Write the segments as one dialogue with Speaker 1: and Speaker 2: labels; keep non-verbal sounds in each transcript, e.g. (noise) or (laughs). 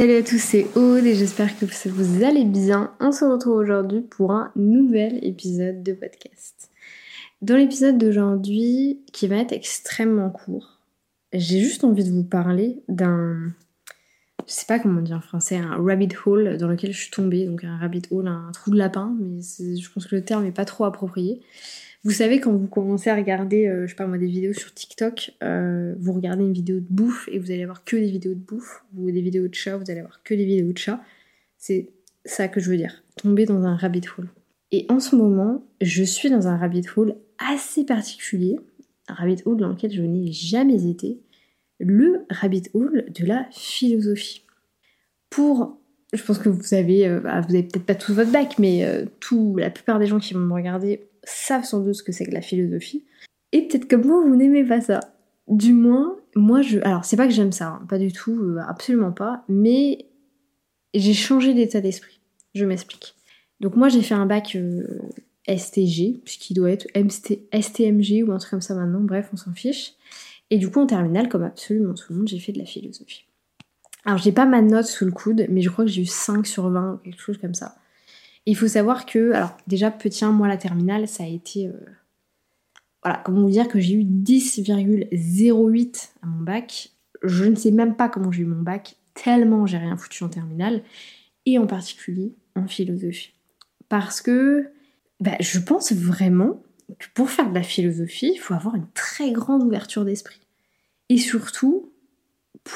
Speaker 1: Salut à tous, c'est Aude et j'espère que vous allez bien. On se retrouve aujourd'hui pour un nouvel épisode de podcast. Dans l'épisode d'aujourd'hui, qui va être extrêmement court, j'ai juste envie de vous parler d'un. Je sais pas comment dire en français, un rabbit hole dans lequel je suis tombée. Donc un rabbit hole, un trou de lapin, mais je pense que le terme n'est pas trop approprié. Vous savez, quand vous commencez à regarder, euh, je sais pas moi, des vidéos sur TikTok, euh, vous regardez une vidéo de bouffe et vous allez avoir que des vidéos de bouffe, ou des vidéos de chat, vous allez avoir que des vidéos de chat. C'est ça que je veux dire, tomber dans un rabbit hole. Et en ce moment, je suis dans un rabbit hole assez particulier, un rabbit hole dans lequel je n'ai jamais été, le rabbit hole de la philosophie. Pour, je pense que vous avez, euh, bah, vous avez peut-être pas tous votre bac, mais tout, la plupart des gens qui vont me regarder savent sans doute ce que c'est que la philosophie. Et peut-être comme moi, vous n'aimez pas ça. Du moins, moi je. Alors, c'est pas que j'aime ça, hein, pas du tout, euh, absolument pas, mais j'ai changé d'état d'esprit. Je m'explique. Donc, moi j'ai fait un bac euh, STG, puisqu'il doit être STMG ou un truc comme ça maintenant, bref, on s'en fiche. Et du coup, en terminale, comme absolument tout le monde, j'ai fait de la philosophie. Alors, j'ai pas ma note sous le coude, mais je crois que j'ai eu 5 sur 20, quelque chose comme ça. Il faut savoir que, alors déjà petit 1, moi la terminale, ça a été... Euh, voilà, comment vous dire que j'ai eu 10,08 à mon bac. Je ne sais même pas comment j'ai eu mon bac, tellement j'ai rien foutu en terminale, et en particulier en philosophie. Parce que bah, je pense vraiment que pour faire de la philosophie, il faut avoir une très grande ouverture d'esprit. Et surtout,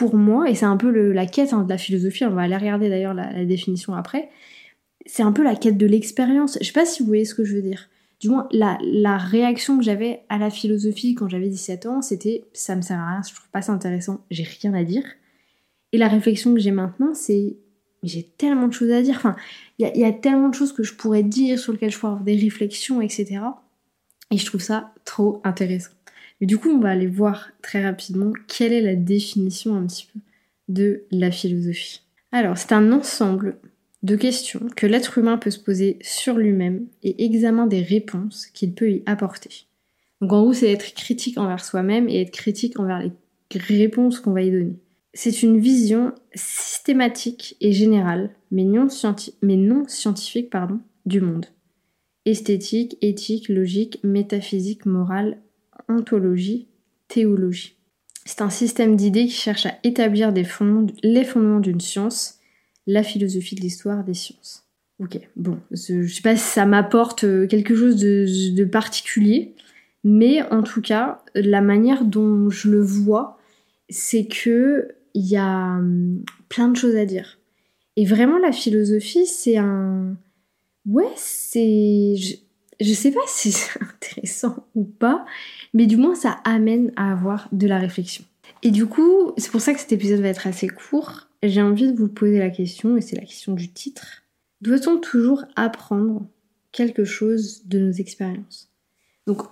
Speaker 1: pour moi, et c'est un peu la quête hein, de la philosophie, on va aller regarder d'ailleurs la définition après, c'est un peu la quête de l'expérience. Je sais pas si vous voyez ce que je veux dire. Du moins, la, la réaction que j'avais à la philosophie quand j'avais 17 ans, c'était ça me sert à rien, je trouve pas ça intéressant, j'ai rien à dire. Et la réflexion que j'ai maintenant, c'est j'ai tellement de choses à dire. Enfin, il y, y, a tellement de choses que je pourrais dire, sur lesquelles je pourrais avoir des réflexions, etc. Et je trouve ça trop intéressant. Et du coup, on va aller voir très rapidement quelle est la définition un petit peu de la philosophie. Alors, c'est un ensemble de questions que l'être humain peut se poser sur lui-même et examen des réponses qu'il peut y apporter. Donc en gros, c'est être critique envers soi-même et être critique envers les réponses qu'on va y donner. C'est une vision systématique et générale, mais non, mais non scientifique pardon, du monde. Esthétique, éthique, logique, métaphysique, morale, ontologie, théologie. C'est un système d'idées qui cherche à établir les fondements d'une science la philosophie de l'histoire des sciences. Ok, bon, je sais pas si ça m'apporte euh, quelque chose de, particulier, mais en tout cas, la manière dont je le vois, c'est que il y a hum, plein de choses à dire. Et vraiment, la philosophie, c'est un. Ouais, c'est. Je, sais pas (laughs) si c'est intéressant ou pas, mais du moins, ça amène à avoir de la réflexion. Et du coup, c'est pour ça que cet épisode va être assez court j'ai envie de vous poser la question, et c'est la question du titre. Doit-on toujours apprendre quelque chose de nos expériences? Donc,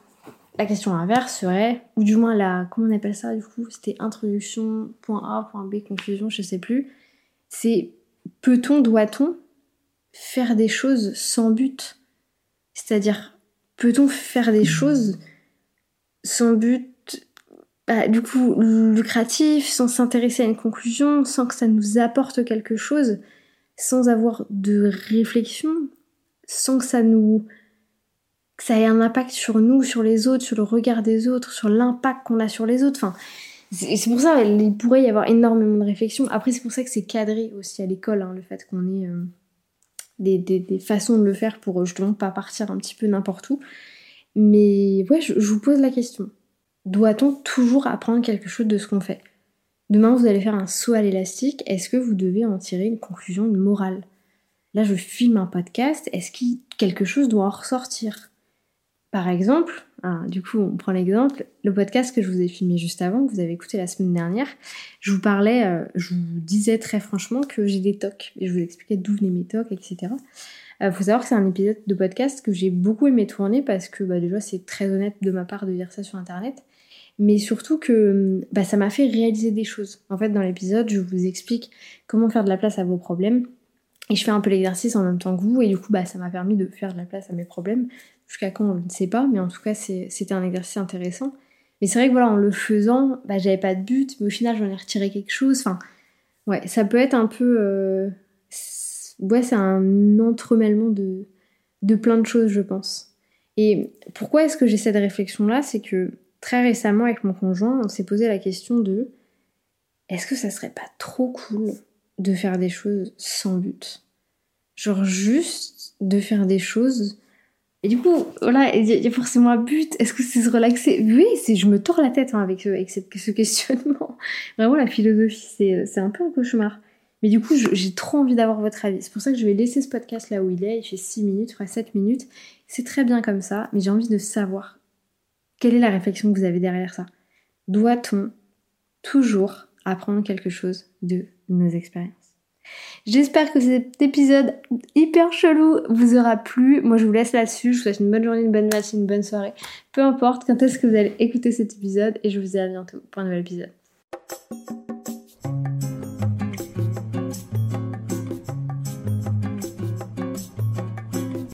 Speaker 1: la question inverse serait, ou du moins la, comment on appelle ça du coup C'était introduction, point A, point B, conclusion, je sais plus. C'est peut-on, doit-on faire des choses sans but? C'est-à-dire, peut-on faire des choses sans but bah, du coup lucratif, sans s'intéresser à une conclusion, sans que ça nous apporte quelque chose, sans avoir de réflexion, sans que ça nous que ça ait un impact sur nous, sur les autres, sur le regard des autres, sur l'impact qu'on a sur les autres? Enfin, c'est pour ça qu'il pourrait y avoir énormément de réflexion. Après, c'est pour ça que c'est cadré aussi à l'école, hein, le fait qu'on ait euh, des, des, façons de le faire pour justement pas partir un petit peu n'importe où. Mais ouais, je vous pose la question. Doit-on toujours apprendre quelque chose de ce qu'on fait? Demain, vous allez faire un saut à l'élastique. Est-ce que vous devez en tirer une conclusion, morale? Là, je filme un podcast. Est-ce que quelque chose doit en ressortir? Par exemple, hein, du coup, on prend l'exemple, le podcast que je vous ai filmé juste avant, que vous avez écouté la semaine dernière, je vous parlais, euh, je vous disais très franchement que j'ai des tocs. Et je vous expliquais d'où venaient mes tocs, etc. Euh, faut savoir que c'est un épisode de podcast que j'ai beaucoup aimé tourner parce que bah, déjà c'est très honnête de ma part de dire ça sur internet mais surtout que bah, ça m'a fait réaliser des choses. En fait, dans l'épisode, je vous explique comment faire de la place à vos problèmes. Et je fais un peu l'exercice en même temps que vous, et du coup, bah, ça m'a permis de faire de la place à mes problèmes. Jusqu'à quand, on ne sait pas, mais en tout cas, c'était un exercice intéressant. Mais c'est vrai que voilà, en le faisant, bah, j'avais pas de but, mais au final, j'en ai retiré quelque chose. Enfin, ouais, ça peut être un peu. euh, Ouais, c'est un entremêlement de, de plein de choses, je pense. Et pourquoi est-ce que j'ai cette réflexion-là? C'est que très récemment, avec mon conjoint, on s'est posé la question de est-ce que ça serait pas trop cool de faire des choses sans but Genre juste de faire des choses. Et du coup, voilà, il y, a- forcément un but. Est-ce que c'est se relaxer? Oui, c'est je me tords la tête hein, avec, ce- avec ce questionnement. (laughs) Vraiment, la philosophie, c'est c'est un peu un cauchemar. Mais du coup, j'ai trop envie d'avoir votre avis. C'est pour ça que je vais laisser ce podcast là où il est. Il fait 6 minutes, enfin 7 minutes. C'est très bien comme ça, mais j'ai envie de savoir quelle est la réflexion que vous avez derrière ça. Doit-on toujours apprendre quelque chose de nos expériences J'espère que cet épisode hyper chelou vous aura plu. Moi, je vous laisse là-dessus. Je vous souhaite une bonne journée, une bonne matinée, une bonne soirée. Peu importe quand est-ce que vous allez écouter cet épisode. Et je vous dis à bientôt pour un nouvel épisode.